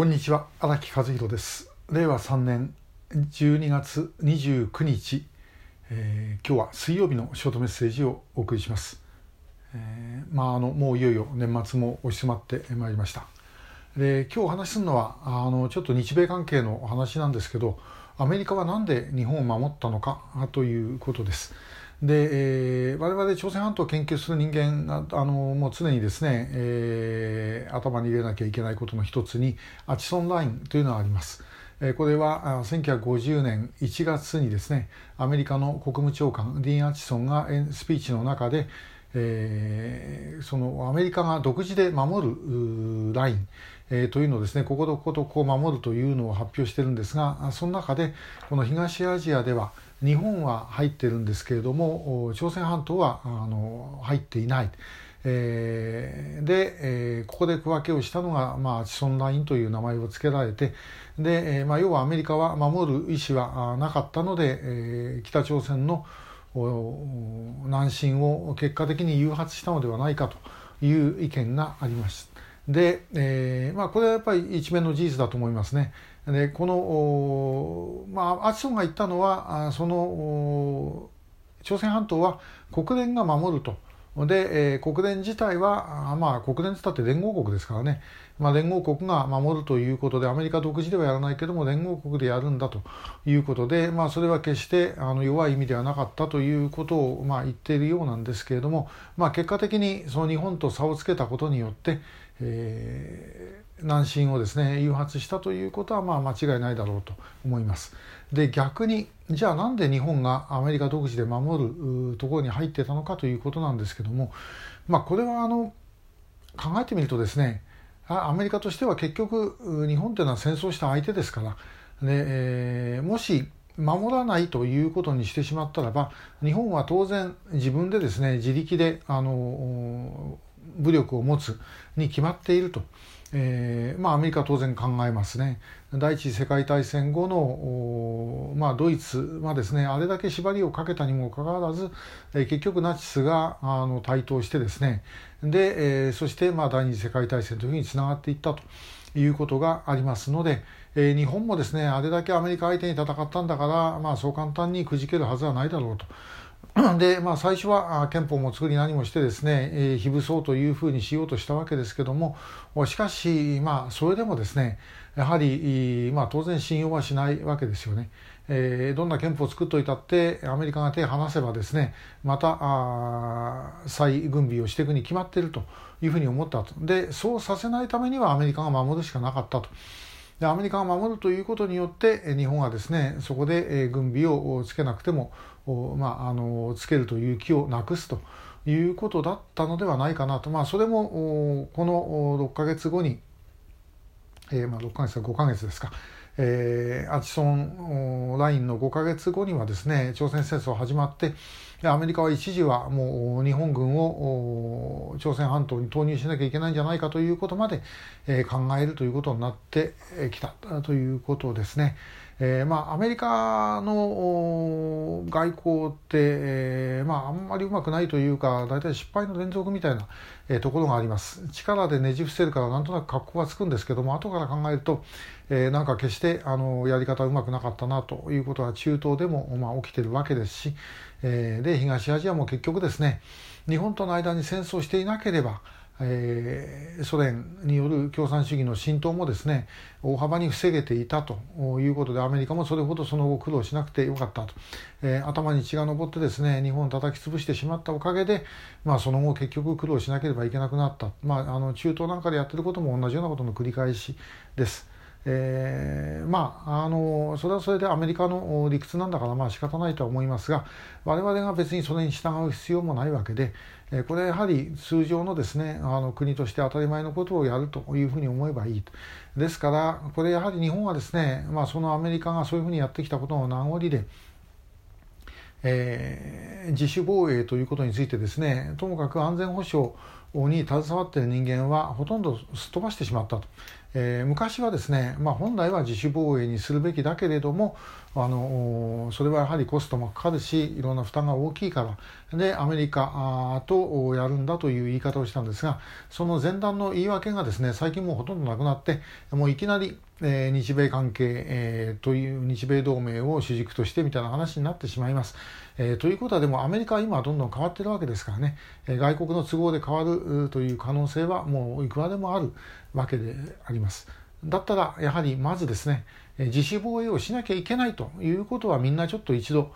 こんにちは荒木和弘です。令和3年12月29日、えー、今日は水曜日のショートメッセージをお送りします、えー、まああのもういよいよ年末も押し迫ってまいりました。で今日お話しするのはあのちょっと日米関係のお話なんですけどアメリカは何で日本を守ったのかということです。で、えー、我々朝鮮半島を研究する人間あのもう常にですね、えー、頭に入れなきゃいけないことの一つにアチソンラインというのがあります。これは1950年1月にですねアメリカの国務長官ディーン・アチソンがスピーチの中で、えー、そのアメリカが独自で守るライン、えー、というのをですねこことこことこう守るというのを発表してるんですがその中でこの東アジアでは日本は入ってるんですけれども朝鮮半島はあの入っていない。えー、で、えー、ここで区分けをしたのが、まあ、チソンラインという名前を付けられてで、まあ、要はアメリカは守る意思はなかったので、えー、北朝鮮の南進を結果的に誘発したのではないかという意見があります。で、えーまあ、これはやっぱり一面の事実だと思いますね。でこの、まあ、アチソンが言ったのはその朝鮮半島は国連が守ると。で、えー、国連自体は、まあ、国連って言ったって連合国ですからね、まあ、連合国が守るということで、アメリカ独自ではやらないけども、連合国でやるんだということで、まあ、それは決してあの弱い意味ではなかったということを、まあ、言っているようなんですけれども、まあ、結果的にその日本と差をつけたことによって、えー、南進をですね誘発したということはまあ間違いないだろうと思います。で逆にじゃあなんで日本がアメリカ独自で守るところに入ってたのかということなんですけども、まあ、これはあの考えてみるとですねアメリカとしては結局日本というのは戦争した相手ですからで、えー、もし守らないということにしてしまったらば日本は当然自分でですね自力であの武力を持つに決まっていると、えーまあ、アメリカは当然考えますね。第一次世界大戦後の、まあ、ドイツはですねあれだけ縛りをかけたにもかかわらず、えー、結局ナチスがあの台頭してですねで、えー、そして、まあ、第二次世界大戦というふうにつながっていったということがありますので、えー、日本もですねあれだけアメリカ相手に戦ったんだから、まあ、そう簡単にくじけるはずはないだろうと。で、まあ、最初は憲法も作り何もしてですね、えー、非武装というふうにしようとしたわけですけどもしかし、まあ、それでもですねやはり、まあ、当然信用はしないわけですよね。えー、どんな憲法を作っといたってアメリカが手を離せばですねまたあ再軍備をしていくに決まっているというふうに思ったとでそうさせないためにはアメリカが守るしかなかったと。でアメリカが守るということによって日本はですねそこで軍備をつけなくても、まあ、あのつけるという気をなくすということだったのではないかなと、まあ、それもこの6か月後に、えー、まあ6か月か5か月ですか、えー、アチソンラインの5か月後にはですね朝鮮戦争始まってアメリカは一時はもう日本軍を朝鮮半島に投入しなきゃいけないんじゃないかということまで、えー、考えるということになってきたということですね。えー、まあアメリカの外交って、えー、まああんまりうまくないというか大体失敗の連続みたいな、えー、ところがあります。力でねじ伏せるからなんとなく格好がつくんですけども後から考えると、えー、なんか決してあのやり方うまくなかったなということは中東でも、まあ、起きてるわけですし、えー、で東アジアも結局ですね日本との間に戦争していなければえー、ソ連による共産主義の浸透もですね大幅に防げていたということでアメリカもそれほどその後苦労しなくてよかったと、えー、頭に血が上ってですね日本を叩き潰してしまったおかげで、まあ、その後結局苦労しなければいけなくなった、まあ、あの中東なんかでやってることも同じようなことの繰り返しです。えー、まああのそれはそれでアメリカの理屈なんだからまあ仕方ないとは思いますが我々が別にそれに従う必要もないわけで、えー、これはやはり通常のですねあの国として当たり前のことをやるというふうに思えばいいと。ですからこれやはり日本はですね、まあ、そのアメリカがそういうふうにやってきたことの名残でえー、自主防衛ということについてですねともかく安全保障に携わっている人間はほとんどすっ飛ばしてしまったと、えー、昔はですね、まあ、本来は自主防衛にするべきだけれどもあのそれはやはりコストもかかるしいろんな負担が大きいからでアメリカとやるんだという言い方をしたんですがその前段の言い訳がですね最近もうほとんどなくなってもういきなりえー、日米関係、えー、という日米同盟を主軸としてみたいな話になってしまいます。えー、ということはでもアメリカは今どんどん変わってるわけですからね、え外国の都合で変わるという可能性はもういくらでもあるわけであります。だったらやはりまずですね自主防衛をしなきゃいけないということはみんなちょっと一度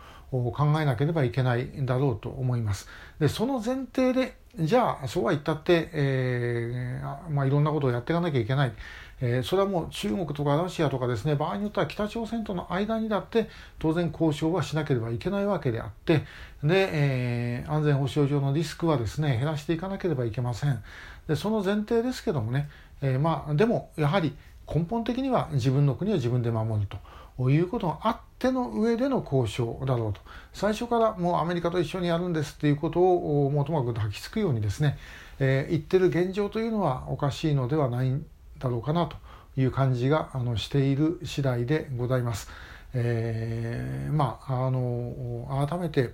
考えなければいけないんだろうと思います。でその前提でじゃあそうは言ったって、えーまあ、いろんなことをやっていかなきゃいけない。えー、それはもう中国とかロシアとかですね場合によっては北朝鮮との間にだって当然交渉はしなければいけないわけであってで、えー、安全保障上のリスクはですね減らしていかなければいけませんでその前提ですけどもね、えー、まあでもやはり根本的には自分の国を自分で守ると。いうことがあっての上での交渉だろうと最初からもうアメリカと一緒にやるんですっていうことをもうともと吐きつくようにですね、えー、言ってる現状というのはおかしいのではないだろうかなという感じがあのしている次第でございます。えー、まああの改めて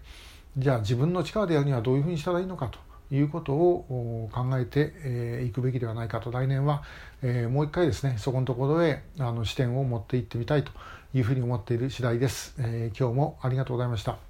じゃあ自分の力でやるにはどういうふうにしたらいいのかということを考えてい、えー、くべきではないかと来年は、えー、もう一回ですねそこのところへあの視点を持っていってみたいというふうに思っている次第です、えー、今日もありがとうございました。